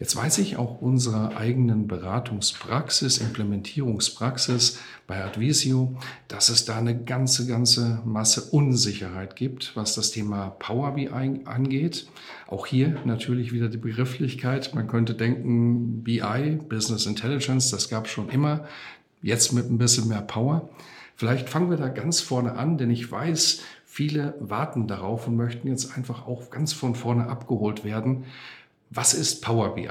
Jetzt weiß ich auch unserer eigenen Beratungspraxis, Implementierungspraxis bei Advisio, dass es da eine ganze, ganze Masse Unsicherheit gibt, was das Thema Power BI angeht. Auch hier natürlich wieder die Begrifflichkeit. Man könnte denken, BI, Business Intelligence, das gab schon immer. Jetzt mit ein bisschen mehr Power. Vielleicht fangen wir da ganz vorne an, denn ich weiß, viele warten darauf und möchten jetzt einfach auch ganz von vorne abgeholt werden. Was ist Power BI?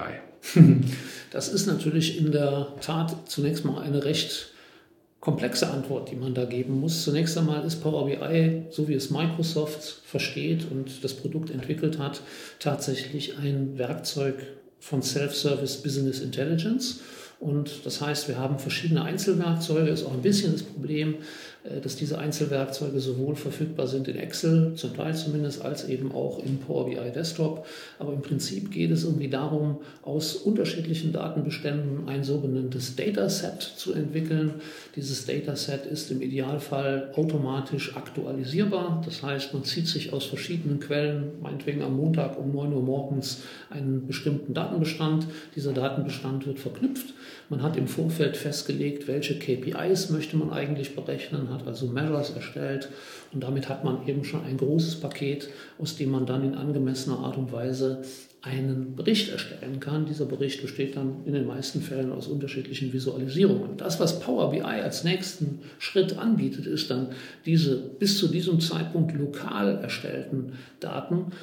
Das ist natürlich in der Tat zunächst mal eine recht komplexe Antwort, die man da geben muss. Zunächst einmal ist Power BI, so wie es Microsoft versteht und das Produkt entwickelt hat, tatsächlich ein Werkzeug von Self-Service Business Intelligence. Und das heißt, wir haben verschiedene Einzelwerkzeuge. Ist auch ein bisschen das Problem, dass diese Einzelwerkzeuge sowohl verfügbar sind in Excel, zum Teil zumindest, als eben auch in Power BI Desktop. Aber im Prinzip geht es irgendwie darum, aus unterschiedlichen Datenbeständen ein sogenanntes Dataset zu entwickeln. Dieses Dataset ist im Idealfall automatisch aktualisierbar. Das heißt, man zieht sich aus verschiedenen Quellen, meinetwegen am Montag um 9 Uhr morgens, einen bestimmten Datenbestand. Dieser Datenbestand wird verknüpft. Man hat im Vorfeld festgelegt, welche KPIs möchte man eigentlich berechnen hat also Measures erstellt und damit hat man eben schon ein großes Paket, aus dem man dann in angemessener Art und Weise einen Bericht erstellen kann. Dieser Bericht besteht dann in den meisten Fällen aus unterschiedlichen Visualisierungen. Das, was Power BI als nächsten Schritt anbietet, ist dann diese bis zu diesem Zeitpunkt lokal erstellten Daten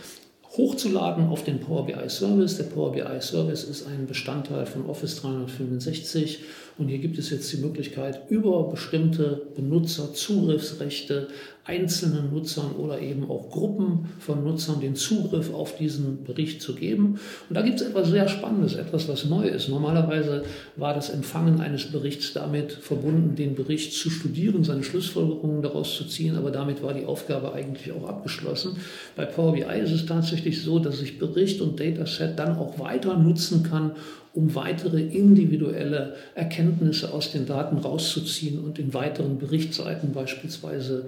hochzuladen auf den Power BI Service. Der Power BI Service ist ein Bestandteil von Office 365 und hier gibt es jetzt die Möglichkeit, über bestimmte Benutzerzugriffsrechte einzelnen Nutzern oder eben auch Gruppen von Nutzern den Zugriff auf diesen Bericht zu geben. Und da gibt es etwas sehr Spannendes, etwas, was neu ist. Normalerweise war das Empfangen eines Berichts damit verbunden, den Bericht zu studieren, seine Schlussfolgerungen daraus zu ziehen, aber damit war die Aufgabe eigentlich auch abgeschlossen. Bei Power BI ist es tatsächlich so, dass ich Bericht und Dataset dann auch weiter nutzen kann, um weitere individuelle Erkenntnisse aus den Daten rauszuziehen und in weiteren Berichtsseiten beispielsweise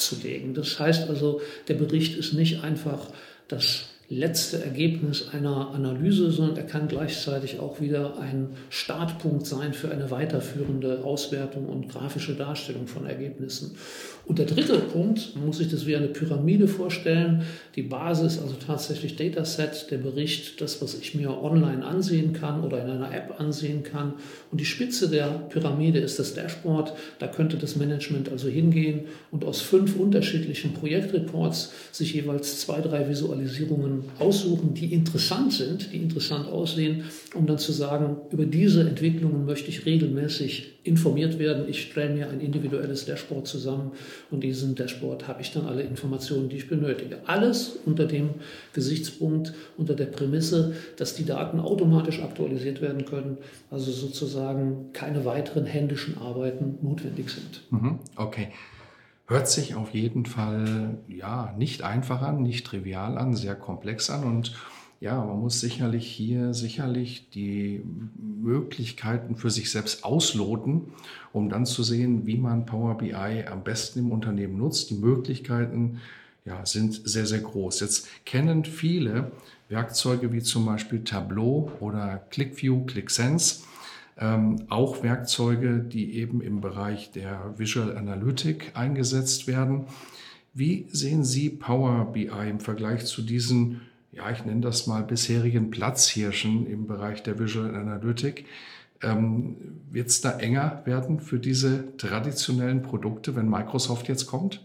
abzulegen. Das heißt also, der Bericht ist nicht einfach das letzte Ergebnis einer Analyse, sondern er kann gleichzeitig auch wieder ein Startpunkt sein für eine weiterführende Auswertung und grafische Darstellung von Ergebnissen. Und der dritte Punkt, man muss sich das wie eine Pyramide vorstellen, die Basis, also tatsächlich Dataset, der Bericht, das, was ich mir online ansehen kann oder in einer App ansehen kann. Und die Spitze der Pyramide ist das Dashboard. Da könnte das Management also hingehen und aus fünf unterschiedlichen Projektreports sich jeweils zwei, drei Visualisierungen aussuchen, die interessant sind, die interessant aussehen, um dann zu sagen, über diese Entwicklungen möchte ich regelmäßig informiert werden. Ich stelle mir ein individuelles Dashboard zusammen und diesen Dashboard habe ich dann alle Informationen, die ich benötige. Alles unter dem Gesichtspunkt, unter der Prämisse, dass die Daten automatisch aktualisiert werden können, also sozusagen keine weiteren händischen Arbeiten notwendig sind. Mhm. Okay. Hört sich auf jeden Fall ja nicht einfach an, nicht trivial an, sehr komplex an und ja, man muss sicherlich hier sicherlich die Möglichkeiten für sich selbst ausloten, um dann zu sehen, wie man Power BI am besten im Unternehmen nutzt. Die Möglichkeiten ja, sind sehr, sehr groß. Jetzt kennen viele Werkzeuge wie zum Beispiel Tableau oder ClickView, ClickSense ähm, auch Werkzeuge, die eben im Bereich der Visual Analytic eingesetzt werden. Wie sehen Sie Power BI im Vergleich zu diesen, ja, ich nenne das mal bisherigen Platzhirschen im Bereich der Visual Analytic? Ähm, Wird es da enger werden für diese traditionellen Produkte, wenn Microsoft jetzt kommt?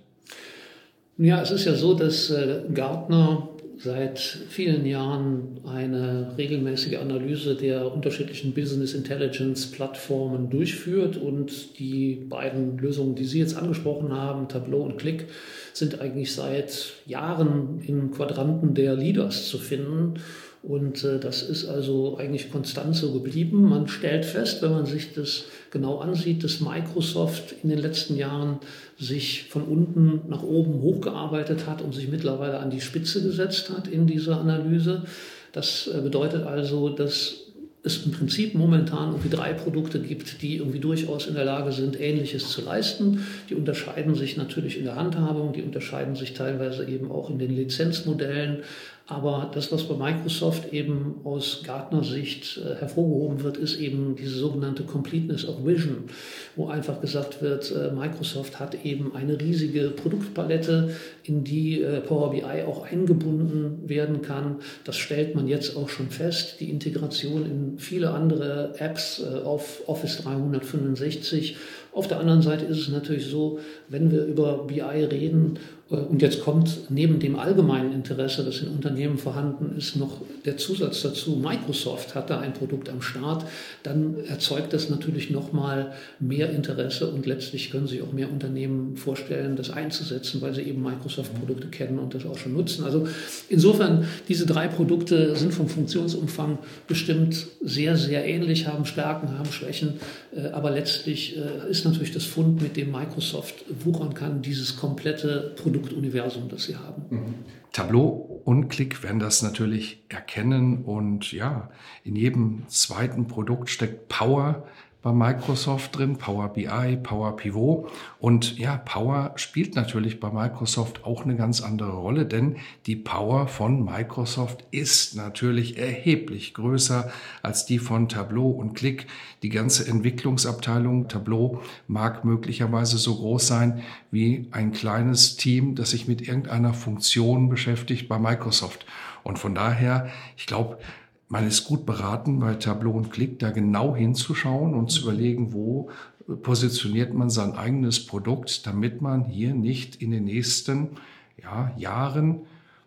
Ja, es ist ja so, dass äh, Gartner seit vielen Jahren eine regelmäßige Analyse der unterschiedlichen Business Intelligence Plattformen durchführt und die beiden Lösungen, die Sie jetzt angesprochen haben, Tableau und Click, sind eigentlich seit Jahren in Quadranten der Leaders zu finden. Und äh, das ist also eigentlich konstant so geblieben. Man stellt fest, wenn man sich das genau ansieht, dass Microsoft in den letzten Jahren sich von unten nach oben hochgearbeitet hat und sich mittlerweile an die Spitze gesetzt hat in dieser Analyse. Das äh, bedeutet also, dass es im Prinzip momentan irgendwie drei Produkte gibt, die irgendwie durchaus in der Lage sind, Ähnliches zu leisten. Die unterscheiden sich natürlich in der Handhabung, die unterscheiden sich teilweise eben auch in den Lizenzmodellen, aber das, was bei Microsoft eben aus Gartner Sicht äh, hervorgehoben wird, ist eben diese sogenannte Completeness of Vision, wo einfach gesagt wird, äh, Microsoft hat eben eine riesige Produktpalette, in die äh, Power BI auch eingebunden werden kann. Das stellt man jetzt auch schon fest. Die Integration in viele andere Apps äh, auf Office 365 auf der anderen Seite ist es natürlich so, wenn wir über BI reden, und jetzt kommt neben dem allgemeinen Interesse, das in Unternehmen vorhanden ist, noch der Zusatz dazu, Microsoft hat da ein Produkt am Start, dann erzeugt das natürlich nochmal mehr Interesse und letztlich können sich auch mehr Unternehmen vorstellen, das einzusetzen, weil sie eben Microsoft-Produkte kennen und das auch schon nutzen. Also insofern, diese drei Produkte sind vom Funktionsumfang bestimmt sehr, sehr ähnlich, haben Stärken, haben Schwächen, äh, aber letztlich äh, ist natürlich das Fund, mit dem Microsoft wuchern kann, dieses komplette Produktuniversum, das sie haben. Mhm. Tableau und Click werden das natürlich erkennen und ja, in jedem zweiten Produkt steckt Power, bei Microsoft drin, Power BI, Power Pivot. Und ja, Power spielt natürlich bei Microsoft auch eine ganz andere Rolle, denn die Power von Microsoft ist natürlich erheblich größer als die von Tableau und Click. Die ganze Entwicklungsabteilung Tableau mag möglicherweise so groß sein wie ein kleines Team, das sich mit irgendeiner Funktion beschäftigt bei Microsoft. Und von daher, ich glaube, man ist gut beraten, bei Tableau und Click da genau hinzuschauen und zu überlegen, wo positioniert man sein eigenes Produkt, damit man hier nicht in den nächsten ja, Jahren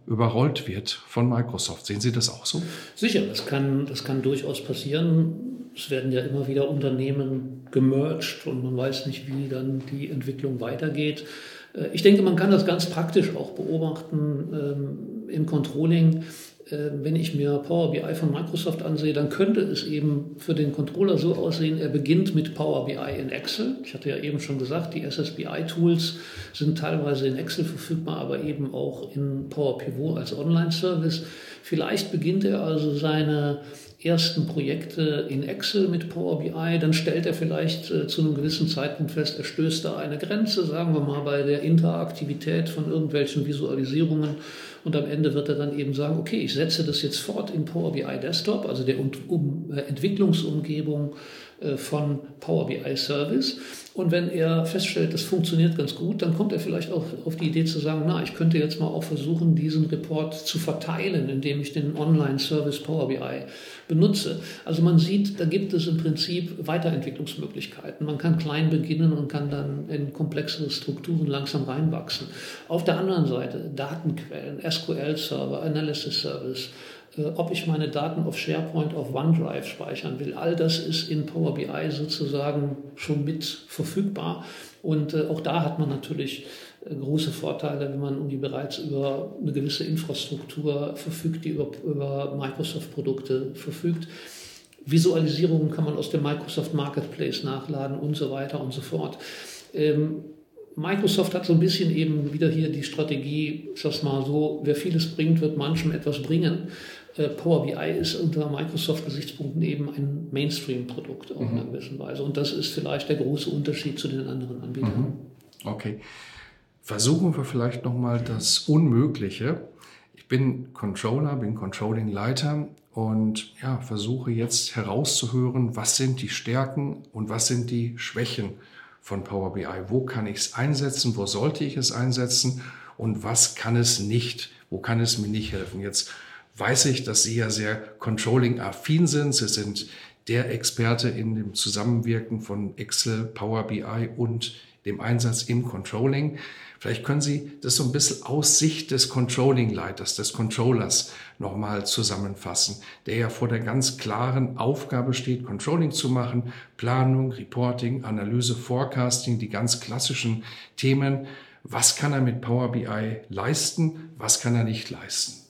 überrollt wird von Microsoft. Sehen Sie das auch so? Sicher, das kann, das kann durchaus passieren. Es werden ja immer wieder Unternehmen gemerged und man weiß nicht, wie dann die Entwicklung weitergeht. Äh, ich denke, man kann das ganz praktisch auch beobachten ähm, im Controlling. Äh, wenn ich mir Power BI von Microsoft ansehe, dann könnte es eben für den Controller so aussehen, er beginnt mit Power BI in Excel. Ich hatte ja eben schon gesagt, die SSBI-Tools sind teilweise in Excel verfügbar, aber eben auch in Power Pivot als Online-Service. Vielleicht beginnt er also seine ersten Projekte in Excel mit Power BI, dann stellt er vielleicht äh, zu einem gewissen Zeitpunkt fest, er stößt da eine Grenze, sagen wir mal bei der Interaktivität von irgendwelchen Visualisierungen. Und am Ende wird er dann eben sagen, okay, ich setze das jetzt fort in Power BI Desktop, also der um, äh, Entwicklungsumgebung von Power BI Service. Und wenn er feststellt, das funktioniert ganz gut, dann kommt er vielleicht auch auf die Idee zu sagen, na, ich könnte jetzt mal auch versuchen, diesen Report zu verteilen, indem ich den Online-Service Power BI benutze. Also man sieht, da gibt es im Prinzip Weiterentwicklungsmöglichkeiten. Man kann klein beginnen und kann dann in komplexere Strukturen langsam reinwachsen. Auf der anderen Seite Datenquellen, SQL-Server, Analysis-Service, äh, ob ich meine Daten auf SharePoint, auf OneDrive speichern will. All das ist in Power BI sozusagen schon mit verfügbar. Und äh, auch da hat man natürlich äh, große Vorteile, wenn man irgendwie bereits über eine gewisse Infrastruktur verfügt, die über, über Microsoft-Produkte verfügt. Visualisierungen kann man aus dem Microsoft Marketplace nachladen und so weiter und so fort. Ähm, Microsoft hat so ein bisschen eben wieder hier die Strategie, ich sag's mal so, wer vieles bringt, wird manchem etwas bringen. Äh, Power BI ist unter Microsoft-Gesichtspunkten eben ein Mainstream-Produkt auch mhm. in einer gewissen Weise. Und das ist vielleicht der große Unterschied zu den anderen Anbietern. Mhm. Okay. Versuchen wir vielleicht nochmal das Unmögliche. Ich bin Controller, bin Controlling-Leiter und ja, versuche jetzt herauszuhören, was sind die Stärken und was sind die Schwächen von Power BI. Wo kann ich es einsetzen? Wo sollte ich es einsetzen? Und was kann es nicht? Wo kann es mir nicht helfen? Jetzt weiß ich, dass Sie ja sehr controlling-affin sind. Sie sind der Experte in dem Zusammenwirken von Excel, Power BI und dem Einsatz im Controlling. Vielleicht können Sie das so ein bisschen aus Sicht des Controlling-Leiters, des Controllers nochmal zusammenfassen, der ja vor der ganz klaren Aufgabe steht, Controlling zu machen, Planung, Reporting, Analyse, Forecasting, die ganz klassischen Themen. Was kann er mit Power BI leisten? Was kann er nicht leisten?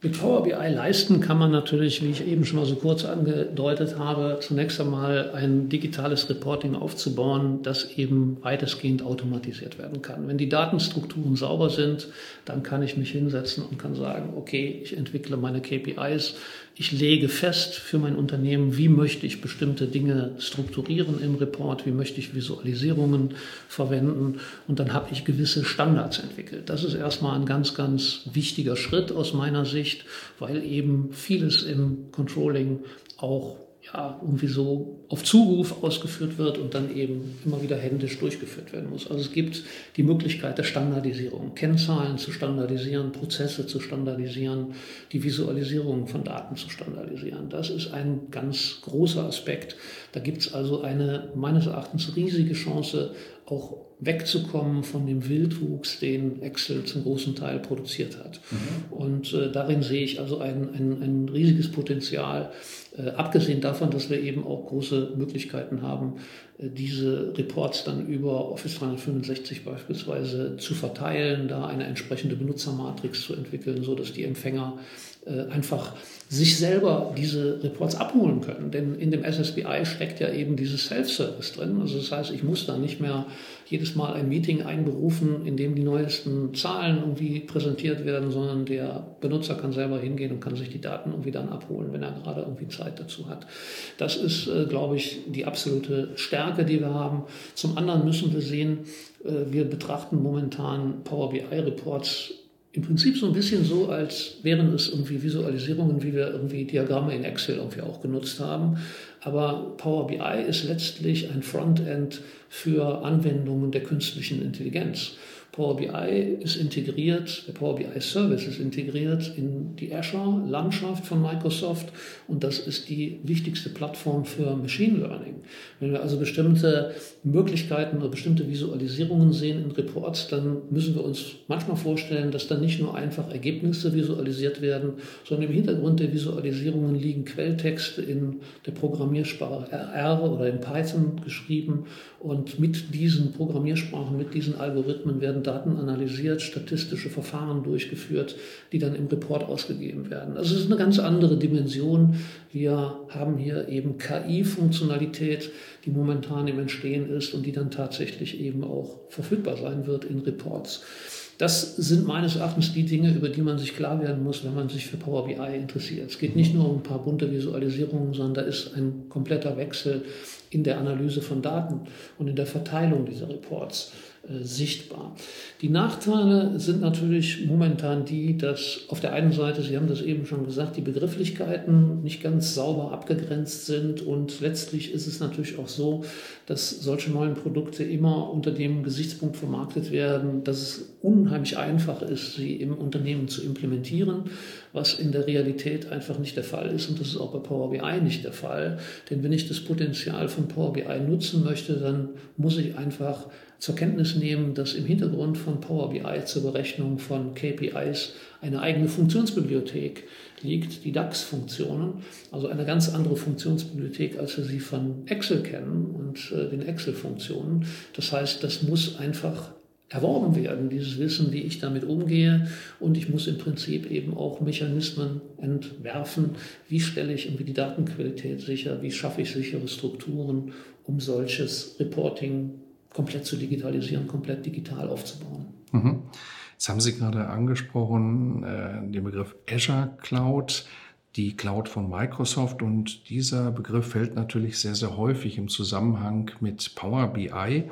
Mit Power BI leisten kann man natürlich, wie ich eben schon mal so kurz angedeutet habe, zunächst einmal ein digitales Reporting aufzubauen, das eben weitestgehend automatisiert werden kann. Wenn die Datenstrukturen sauber sind, dann kann ich mich hinsetzen und kann sagen, okay, ich entwickle meine KPIs, ich lege fest für mein Unternehmen, wie möchte ich bestimmte Dinge strukturieren im Report, wie möchte ich Visualisierungen verwenden und dann habe ich gewisse Standards entwickelt. Das ist erstmal ein ganz, ganz wichtiger Schritt aus meiner Sicht, weil eben vieles im Controlling auch ja, irgendwie so auf Zuruf ausgeführt wird und dann eben immer wieder händisch durchgeführt werden muss. Also es gibt die Möglichkeit der Standardisierung, Kennzahlen zu standardisieren, Prozesse zu standardisieren, die Visualisierung von Daten zu standardisieren. Das ist ein ganz großer Aspekt. Da gibt es also eine meines Erachtens riesige Chance, auch wegzukommen von dem Wildwuchs, den Excel zum großen Teil produziert hat. Mhm. Und äh, darin sehe ich also ein, ein, ein riesiges Potenzial, äh, abgesehen davon, dass wir eben auch große Möglichkeiten haben, äh, diese Reports dann über Office 365 beispielsweise zu verteilen, da eine entsprechende Benutzermatrix zu entwickeln, so dass die Empfänger einfach sich selber diese Reports abholen können. Denn in dem SSBI steckt ja eben dieses Self-Service drin. Also das heißt, ich muss da nicht mehr jedes Mal ein Meeting einberufen, in dem die neuesten Zahlen irgendwie präsentiert werden, sondern der Benutzer kann selber hingehen und kann sich die Daten irgendwie dann abholen, wenn er gerade irgendwie Zeit dazu hat. Das ist, äh, glaube ich, die absolute Stärke, die wir haben. Zum anderen müssen wir sehen, äh, wir betrachten momentan Power BI Reports im Prinzip so ein bisschen so, als wären es irgendwie Visualisierungen, wie wir irgendwie Diagramme in Excel irgendwie auch genutzt haben. Aber Power BI ist letztlich ein Frontend für Anwendungen der künstlichen Intelligenz. Power BI ist integriert, der Power BI Service ist integriert in die Azure-Landschaft von Microsoft und das ist die wichtigste Plattform für Machine Learning. Wenn wir also bestimmte Möglichkeiten oder bestimmte Visualisierungen sehen in Reports, dann müssen wir uns manchmal vorstellen, dass dann nicht nur einfach Ergebnisse visualisiert werden, sondern im Hintergrund der Visualisierungen liegen Quelltexte in der Programmiersprache R oder in Python geschrieben und mit diesen Programmiersprachen, mit diesen Algorithmen werden Daten analysiert, statistische Verfahren durchgeführt, die dann im Report ausgegeben werden. Also es ist eine ganz andere Dimension. Wir haben hier eben KI-Funktionalität, die momentan im Entstehen ist und die dann tatsächlich eben auch verfügbar sein wird in Reports. Das sind meines Erachtens die Dinge, über die man sich klar werden muss, wenn man sich für Power BI interessiert. Es geht nicht nur um ein paar bunte Visualisierungen, sondern da ist ein kompletter Wechsel in der Analyse von Daten und in der Verteilung dieser Reports. Äh, sichtbar. Die Nachteile sind natürlich momentan die, dass auf der einen Seite, Sie haben das eben schon gesagt, die Begrifflichkeiten nicht ganz sauber abgegrenzt sind und letztlich ist es natürlich auch so, dass solche neuen Produkte immer unter dem Gesichtspunkt vermarktet werden, dass es unheimlich einfach ist, sie im Unternehmen zu implementieren, was in der Realität einfach nicht der Fall ist und das ist auch bei Power BI nicht der Fall, denn wenn ich das Potenzial von Power BI nutzen möchte, dann muss ich einfach zur Kenntnis nehmen, dass im Hintergrund von Power BI zur Berechnung von KPIs eine eigene Funktionsbibliothek liegt, die DAX-Funktionen, also eine ganz andere Funktionsbibliothek, als wir sie von Excel kennen und äh, den Excel-Funktionen. Das heißt, das muss einfach erworben werden, dieses Wissen, wie ich damit umgehe. Und ich muss im Prinzip eben auch Mechanismen entwerfen. Wie stelle ich irgendwie die Datenqualität sicher? Wie schaffe ich sichere Strukturen, um solches Reporting komplett zu digitalisieren, komplett digital aufzubauen. Mhm. Jetzt haben Sie gerade angesprochen äh, den Begriff Azure Cloud, die Cloud von Microsoft und dieser Begriff fällt natürlich sehr, sehr häufig im Zusammenhang mit Power BI.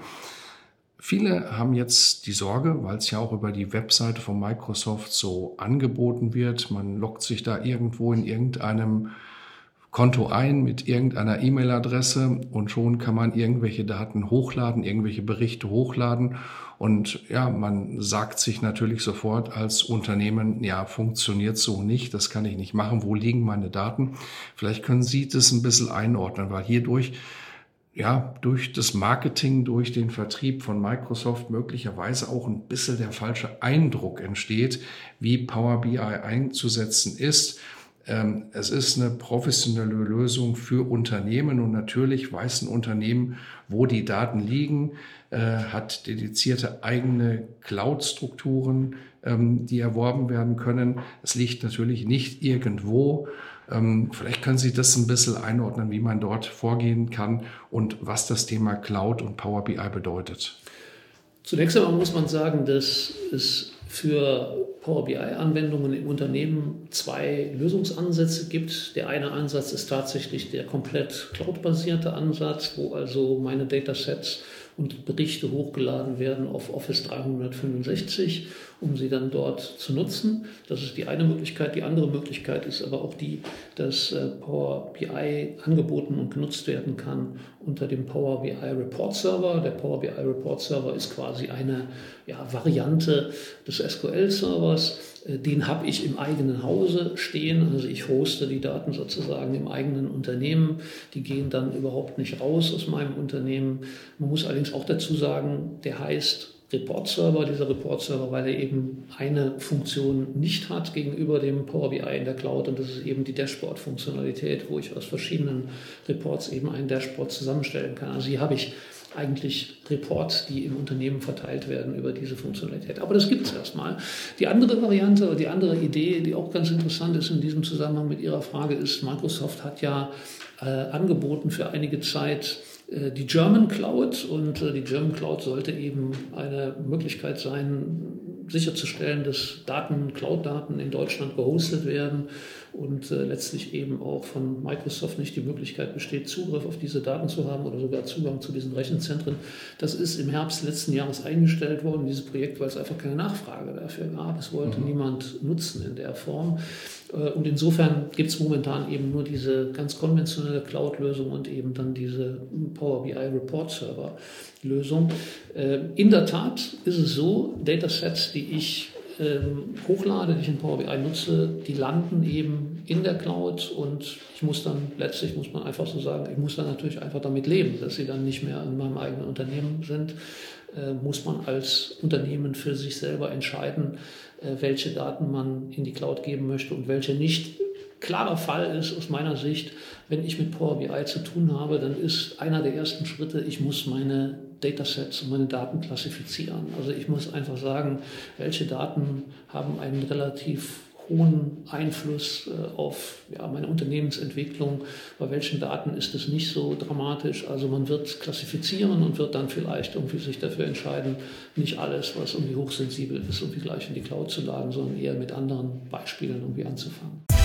Viele haben jetzt die Sorge, weil es ja auch über die Webseite von Microsoft so angeboten wird, man lockt sich da irgendwo in irgendeinem Konto ein mit irgendeiner E-Mail-Adresse und schon kann man irgendwelche Daten hochladen, irgendwelche Berichte hochladen. Und ja, man sagt sich natürlich sofort als Unternehmen, ja, funktioniert so nicht, das kann ich nicht machen, wo liegen meine Daten? Vielleicht können Sie das ein bisschen einordnen, weil hierdurch ja, durch das Marketing, durch den Vertrieb von Microsoft möglicherweise auch ein bisschen der falsche Eindruck entsteht, wie Power BI einzusetzen ist. Ähm, es ist eine professionelle Lösung für Unternehmen und natürlich weiß ein Unternehmen, wo die Daten liegen, äh, hat dedizierte eigene Cloud-Strukturen, ähm, die erworben werden können. Es liegt natürlich nicht irgendwo ähm, vielleicht können Sie das ein bisschen einordnen, wie man dort vorgehen kann und was das Thema Cloud und Power BI bedeutet. Zunächst einmal muss man sagen, dass es für Power BI-Anwendungen im Unternehmen zwei Lösungsansätze gibt. Der eine Ansatz ist tatsächlich der komplett cloud-basierte Ansatz, wo also meine Datasets und Berichte hochgeladen werden auf Office 365, um sie dann dort zu nutzen. Das ist die eine Möglichkeit. Die andere Möglichkeit ist aber auch die, dass äh, Power BI angeboten und genutzt werden kann unter dem Power BI Report Server. Der Power BI Report Server ist quasi eine ja, Variante des SQL-Servers äh, den habe ich im eigenen Hause stehen. Also ich hoste die Daten sozusagen im eigenen Unternehmen. Die gehen dann überhaupt nicht raus aus meinem Unternehmen. Man muss allerdings auch dazu sagen, der heißt Report Server, dieser Report Server, weil er eben eine Funktion nicht hat gegenüber dem Power BI in der Cloud und das ist eben die Dashboard-Funktionalität, wo ich aus verschiedenen Reports eben ein Dashboard zusammenstellen kann. Also hier habe ich eigentlich Reports, die im Unternehmen verteilt werden über diese Funktionalität. Aber das gibt es erstmal. Die andere Variante oder die andere Idee, die auch ganz interessant ist in diesem Zusammenhang mit Ihrer Frage, ist, Microsoft hat ja äh, angeboten für einige Zeit äh, die German Cloud und äh, die German Cloud sollte eben eine Möglichkeit sein, sicherzustellen, dass Daten, Cloud-Daten in Deutschland gehostet werden und äh, letztlich eben auch von Microsoft nicht die Möglichkeit besteht, Zugriff auf diese Daten zu haben oder sogar Zugang zu diesen Rechenzentren. Das ist im Herbst letzten Jahres eingestellt worden, dieses Projekt, weil es einfach keine Nachfrage dafür gab. Es wollte mhm. niemand nutzen in der Form. Äh, und insofern gibt es momentan eben nur diese ganz konventionelle Cloud-Lösung und eben dann diese Power BI Report Server Lösung. Äh, in der Tat ist es so, Datasets, die ich ähm, hochlade, die ich in Power BI nutze, die landen eben in der Cloud und ich muss dann letztlich, muss man einfach so sagen, ich muss dann natürlich einfach damit leben, dass sie dann nicht mehr in meinem eigenen Unternehmen sind. Äh, muss man als Unternehmen für sich selber entscheiden, äh, welche Daten man in die Cloud geben möchte und welche nicht. Klarer Fall ist aus meiner Sicht, wenn ich mit Power BI zu tun habe, dann ist einer der ersten Schritte, ich muss meine Datasets und meine Daten klassifizieren. Also ich muss einfach sagen, welche Daten haben einen relativ hohen Einfluss äh, auf ja, meine Unternehmensentwicklung. Bei welchen Daten ist es nicht so dramatisch? Also man wird klassifizieren und wird dann vielleicht irgendwie sich dafür entscheiden, nicht alles, was irgendwie hochsensibel ist, irgendwie gleich in die Cloud zu laden, sondern eher mit anderen Beispielen irgendwie anzufangen.